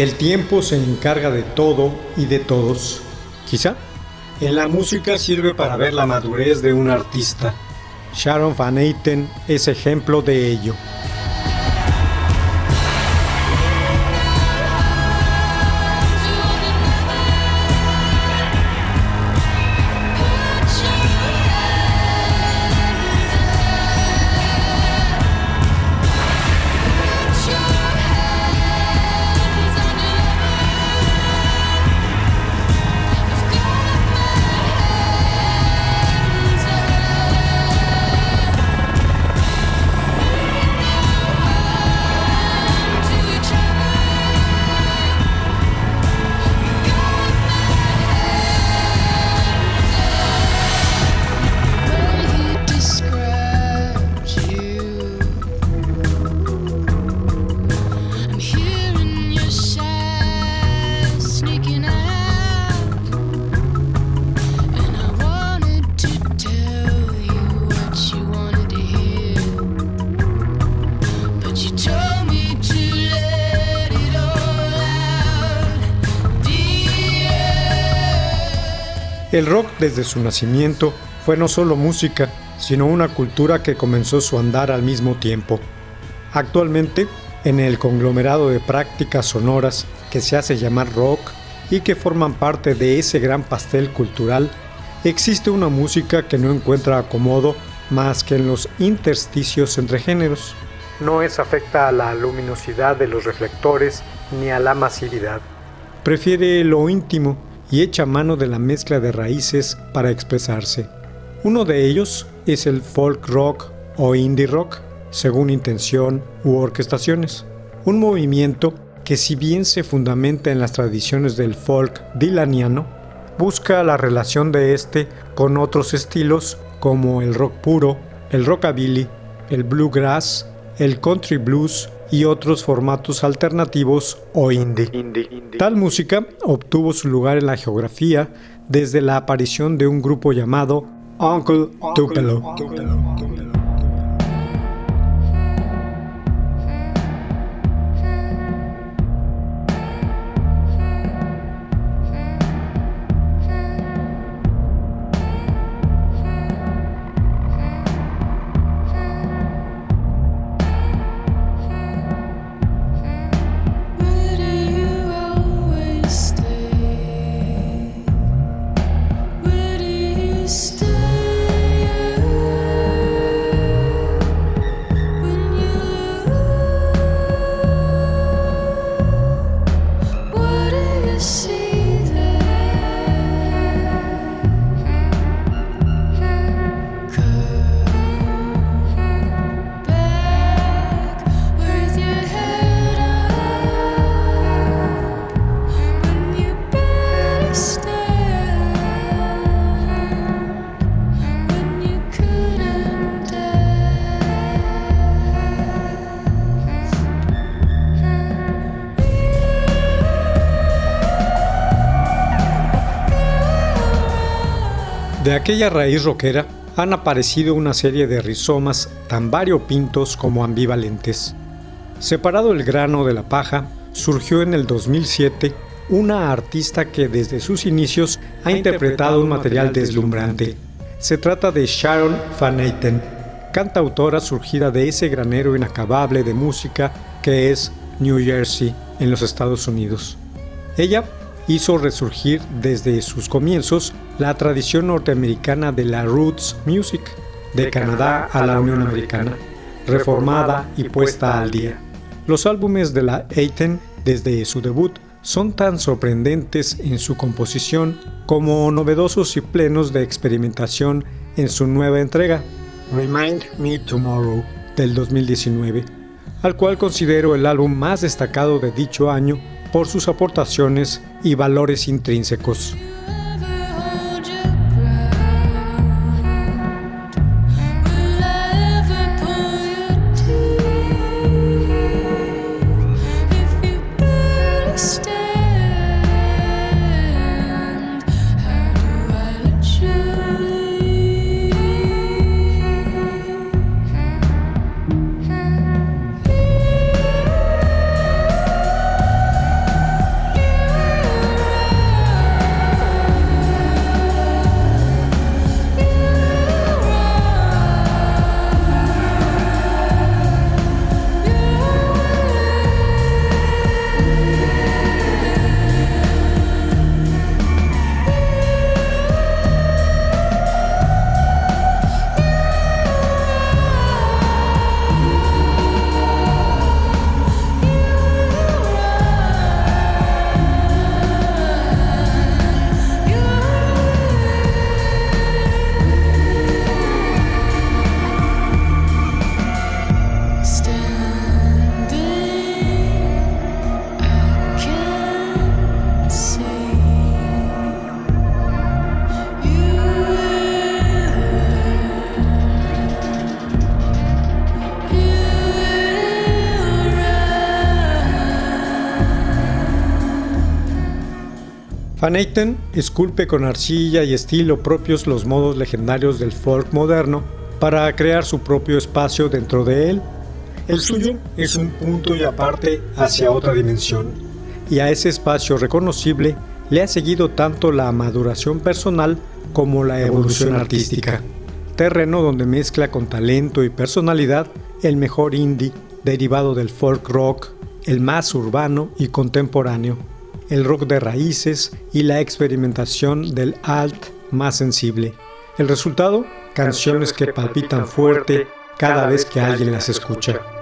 El tiempo se encarga de todo y de todos. Quizá. En la música sirve para ver la madurez de un artista. Sharon Van Etten es ejemplo de ello. El rock desde su nacimiento fue no solo música, sino una cultura que comenzó su andar al mismo tiempo. Actualmente, en el conglomerado de prácticas sonoras que se hace llamar rock y que forman parte de ese gran pastel cultural, existe una música que no encuentra acomodo más que en los intersticios entre géneros. No es afecta a la luminosidad de los reflectores ni a la masividad. Prefiere lo íntimo y echa mano de la mezcla de raíces para expresarse. Uno de ellos es el folk rock o indie rock, según intención u orquestaciones. Un movimiento que si bien se fundamenta en las tradiciones del folk dilaniano, busca la relación de este con otros estilos como el rock puro, el rockabilly, el bluegrass, el country blues y otros formatos alternativos o indie. Tal música obtuvo su lugar en la geografía desde la aparición de un grupo llamado Uncle Tupelo. De aquella raíz rockera han aparecido una serie de rizomas tan variopintos como ambivalentes. Separado el grano de la paja, surgió en el 2007 una artista que desde sus inicios ha interpretado un material deslumbrante. Se trata de Sharon Van Etten, cantautora surgida de ese granero inacabable de música que es New Jersey en los Estados Unidos. Ella hizo resurgir desde sus comienzos la tradición norteamericana de la roots music, de Canadá a la Unión Americana, reformada y puesta al día. Los álbumes de la Aiten desde su debut son tan sorprendentes en su composición como novedosos y plenos de experimentación en su nueva entrega, Remind Me Tomorrow, del 2019, al cual considero el álbum más destacado de dicho año por sus aportaciones y valores intrínsecos. Van Eyten esculpe con arcilla y estilo propios los modos legendarios del folk moderno para crear su propio espacio dentro de él. El suyo es un punto y aparte hacia otra dimensión, y a ese espacio reconocible le ha seguido tanto la maduración personal como la evolución artística, terreno donde mezcla con talento y personalidad el mejor indie derivado del folk rock, el más urbano y contemporáneo el rock de raíces y la experimentación del alt más sensible. El resultado, canciones que palpitan fuerte cada vez que alguien las escucha.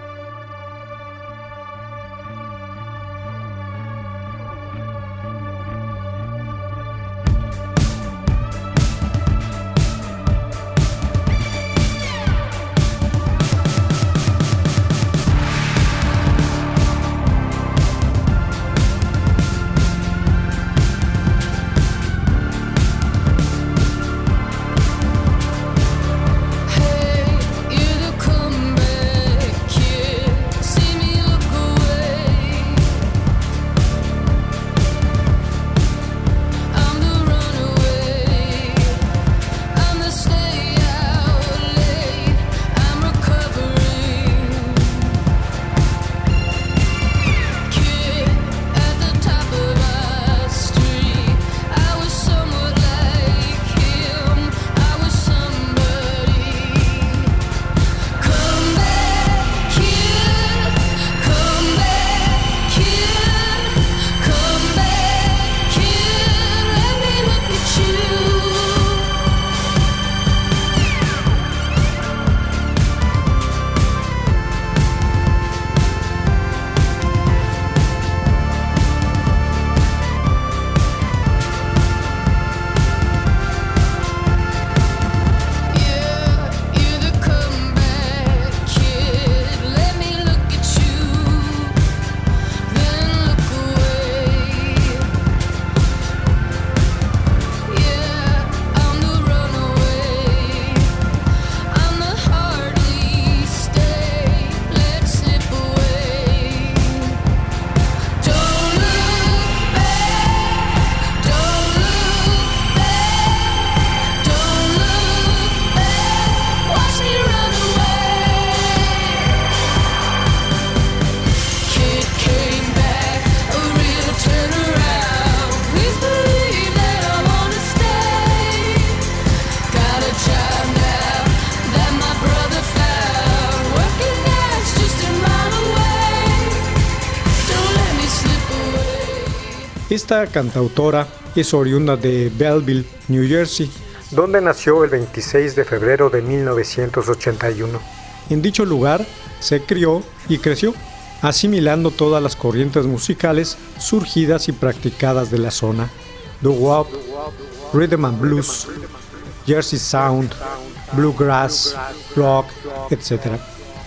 Esta cantautora es oriunda de Belleville, New Jersey, donde nació el 26 de febrero de 1981. En dicho lugar se crió y creció, asimilando todas las corrientes musicales surgidas y practicadas de la zona. Doo-wop, rhythm and blues, Jersey Sound, bluegrass, rock, etc.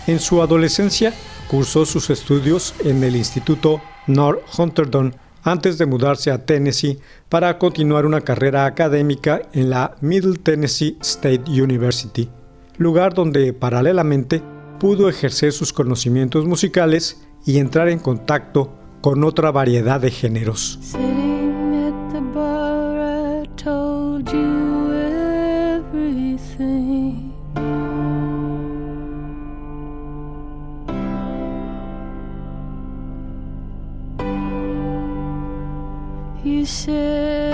En su adolescencia cursó sus estudios en el Instituto North Hunterdon antes de mudarse a Tennessee para continuar una carrera académica en la Middle Tennessee State University, lugar donde paralelamente pudo ejercer sus conocimientos musicales y entrar en contacto con otra variedad de géneros. You said,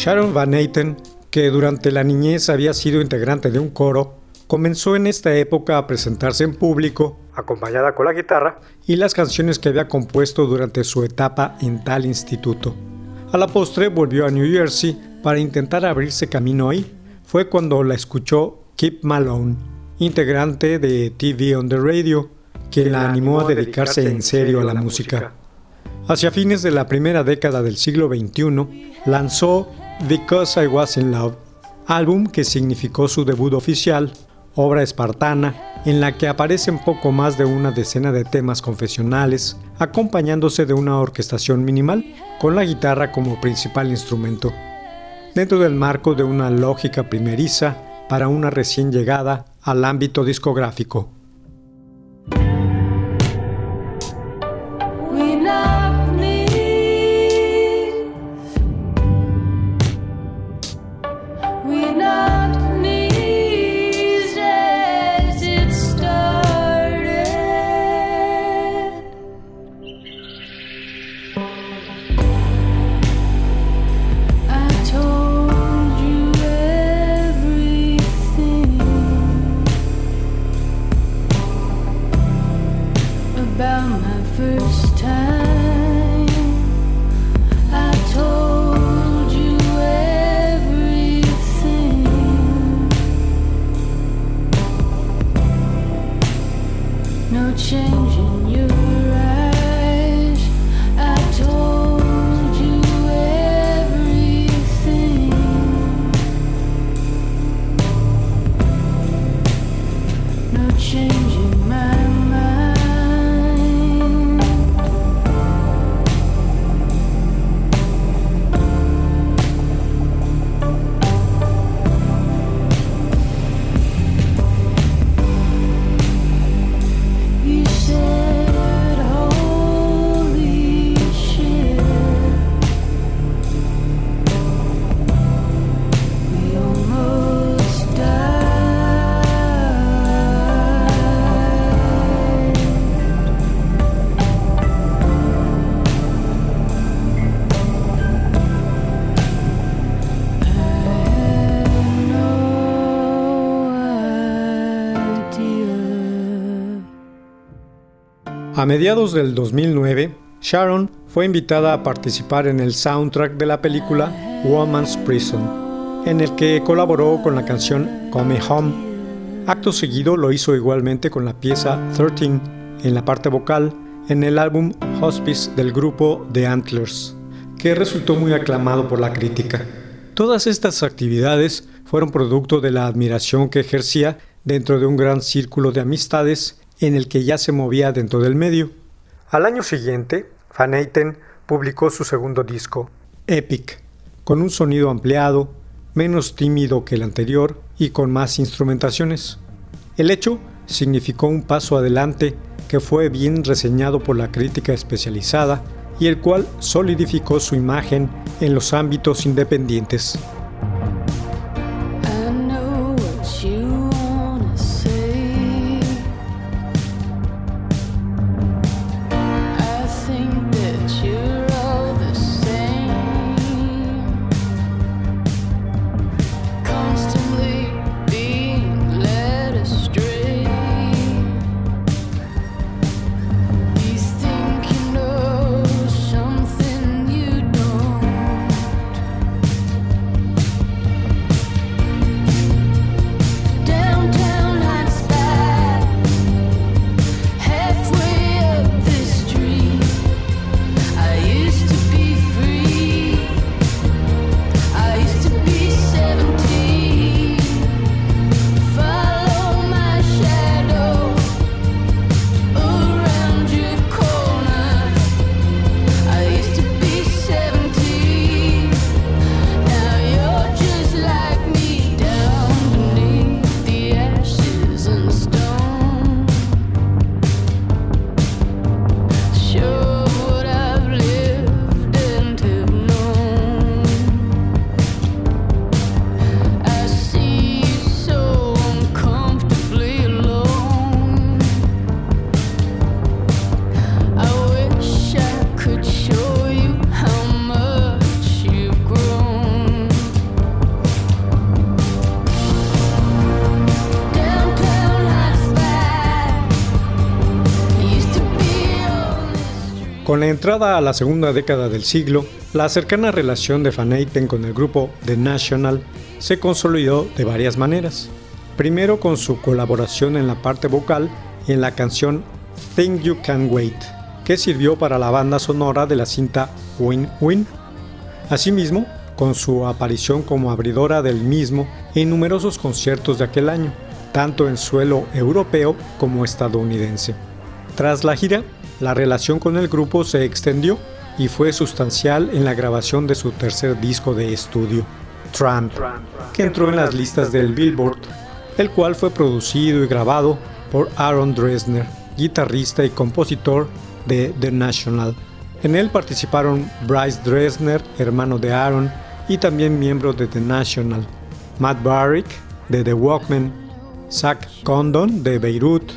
Sharon Van Etten, que durante la niñez había sido integrante de un coro, comenzó en esta época a presentarse en público, acompañada con la guitarra, y las canciones que había compuesto durante su etapa en tal instituto. A la postre volvió a New Jersey para intentar abrirse camino ahí. Fue cuando la escuchó Kip Malone, integrante de TV on the Radio, quien la animó a dedicarse en serio a la música. Hacia fines de la primera década del siglo XXI, lanzó Because I Was in Love, álbum que significó su debut oficial, obra espartana, en la que aparecen poco más de una decena de temas confesionales, acompañándose de una orquestación minimal, con la guitarra como principal instrumento, dentro del marco de una lógica primeriza para una recién llegada al ámbito discográfico. A mediados del 2009, Sharon fue invitada a participar en el soundtrack de la película Woman's Prison, en el que colaboró con la canción Come Home. Acto seguido lo hizo igualmente con la pieza 13 en la parte vocal en el álbum Hospice del grupo The Antlers, que resultó muy aclamado por la crítica. Todas estas actividades fueron producto de la admiración que ejercía dentro de un gran círculo de amistades en el que ya se movía dentro del medio. Al año siguiente, Van Eyten publicó su segundo disco, Epic, con un sonido ampliado, menos tímido que el anterior y con más instrumentaciones. El hecho significó un paso adelante que fue bien reseñado por la crítica especializada y el cual solidificó su imagen en los ámbitos independientes. Con la entrada a la segunda década del siglo, la cercana relación de Van Eyten con el grupo The National se consolidó de varias maneras. Primero con su colaboración en la parte vocal en la canción Think You Can Wait, que sirvió para la banda sonora de la cinta Win Win. Asimismo, con su aparición como abridora del mismo en numerosos conciertos de aquel año, tanto en suelo europeo como estadounidense. Tras la gira, la relación con el grupo se extendió y fue sustancial en la grabación de su tercer disco de estudio, Tramp, que entró en las listas del Billboard, el cual fue producido y grabado por Aaron Dresner, guitarrista y compositor de The National. En él participaron Bryce Dresner, hermano de Aaron, y también miembros de The National, Matt Barrick de The Walkmen, Zach Condon de Beirut,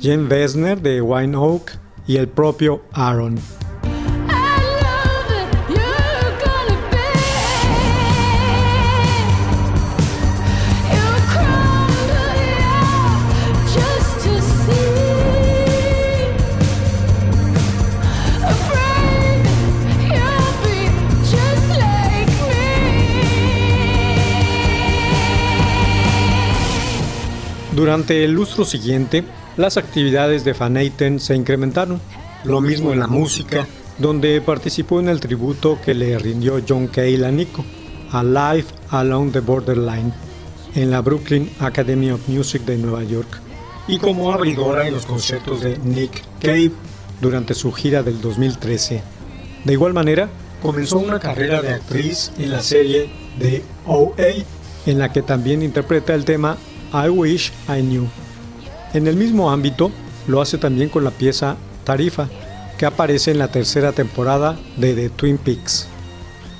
Jen Wesner de Wine Oak y el propio Aaron. Durante el lustro siguiente, las actividades de Van Eyten se incrementaron. Lo mismo en la música, donde participó en el tributo que le rindió John Cale a Nico, a Live Along the Borderline, en la Brooklyn Academy of Music de Nueva York, y como abridora en los conciertos de Nick Cave durante su gira del 2013. De igual manera, comenzó una carrera de actriz en la serie de OA, en la que también interpreta el tema I Wish I Knew. En el mismo ámbito, lo hace también con la pieza Tarifa, que aparece en la tercera temporada de The Twin Peaks.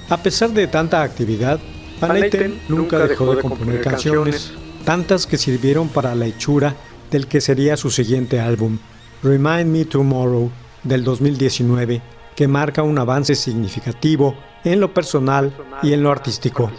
A pesar de tanta actividad, Van Eyten nunca dejó de componer canciones, tantas que sirvieron para la hechura del que sería su siguiente álbum, Remind Me Tomorrow, del 2019, que marca un avance significativo en lo personal y en lo artístico.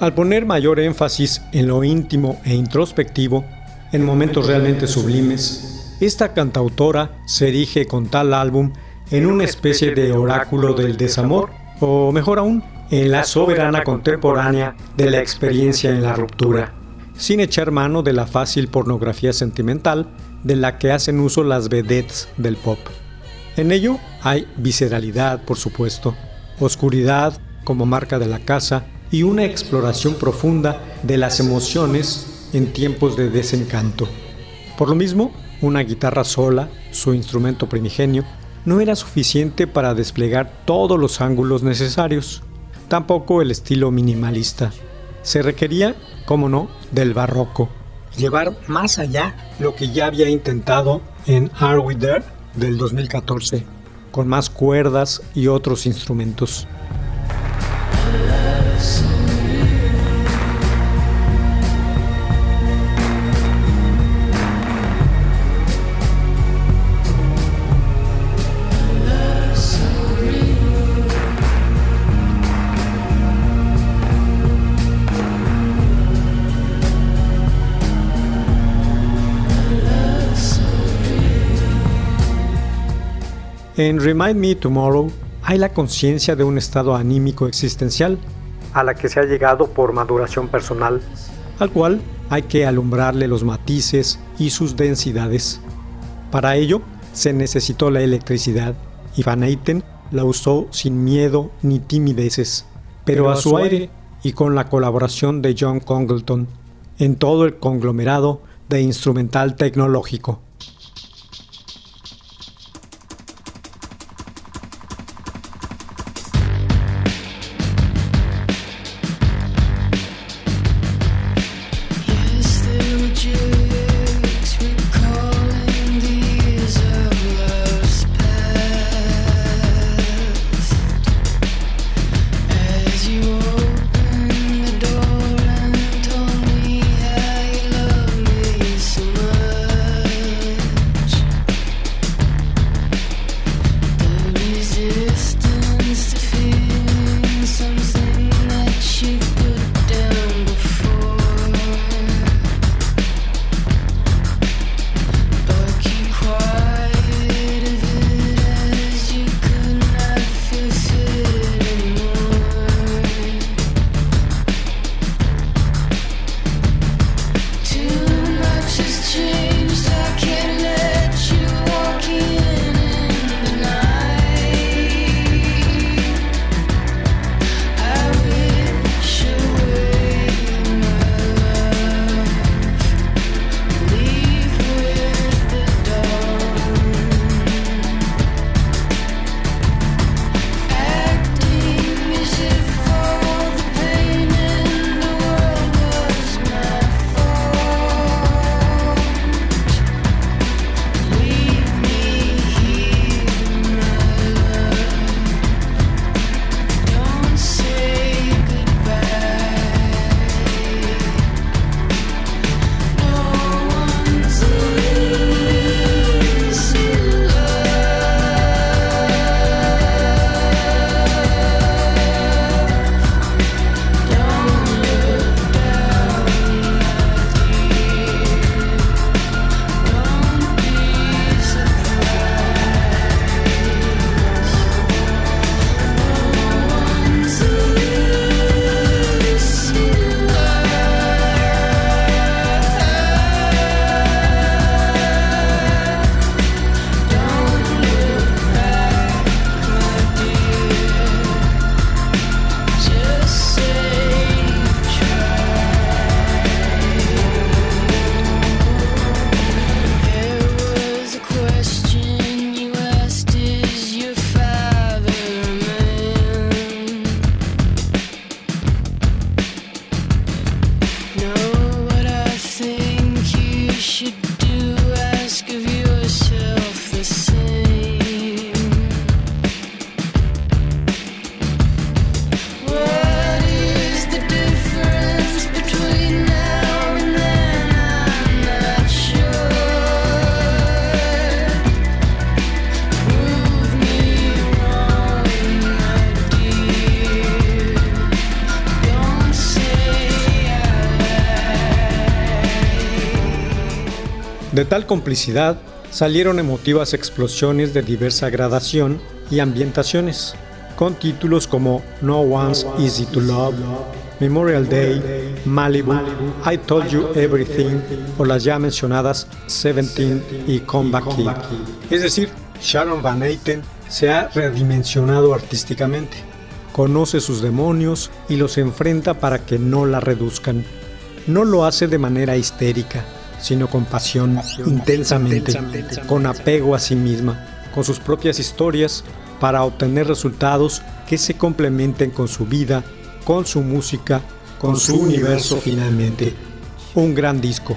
Al poner mayor énfasis en lo íntimo e introspectivo, en momentos realmente sublimes, esta cantautora se erige con tal álbum en una especie de oráculo del desamor, o mejor aún, en la soberana contemporánea de la experiencia en la ruptura, sin echar mano de la fácil pornografía sentimental de la que hacen uso las vedettes del pop. En ello hay visceralidad, por supuesto, oscuridad como marca de la casa y una exploración profunda de las emociones en tiempos de desencanto. Por lo mismo, una guitarra sola, su instrumento primigenio, no era suficiente para desplegar todos los ángulos necesarios, tampoco el estilo minimalista. Se requería, como no, del barroco. Llevar más allá lo que ya había intentado en Are We There del 2014, con más cuerdas y otros instrumentos. En Remind Me Tomorrow hay la conciencia de un estado anímico existencial a la que se ha llegado por maduración personal, al cual hay que alumbrarle los matices y sus densidades. Para ello se necesitó la electricidad y Van Eyten la usó sin miedo ni timideces, pero a su aire y con la colaboración de John Congleton en todo el conglomerado de instrumental tecnológico. De tal complicidad salieron emotivas explosiones de diversa gradación y ambientaciones, con títulos como No One's Easy to Love, Memorial Day, Malibu, I Told You Everything o las ya mencionadas Seventeen y Come Back Here. Es decir, Sharon Van Etten se ha redimensionado artísticamente, conoce sus demonios y los enfrenta para que no la reduzcan. No lo hace de manera histérica, sino con pasión, intensamente, con apego a sí misma, con sus propias historias, para obtener resultados que se complementen con su vida, con su música, con su universo finalmente. Un gran disco.